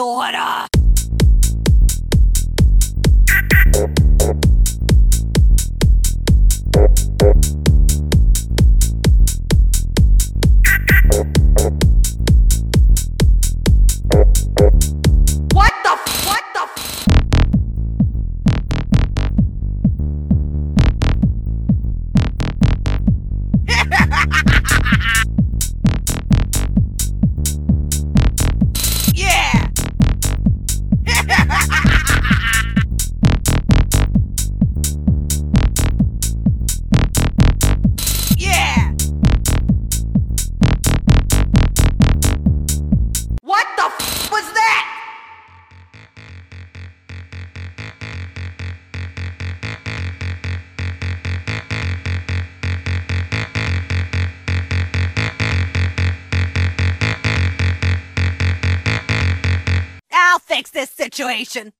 Leora! fix this situation.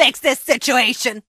fix this situation!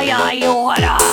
ay, ay, ay,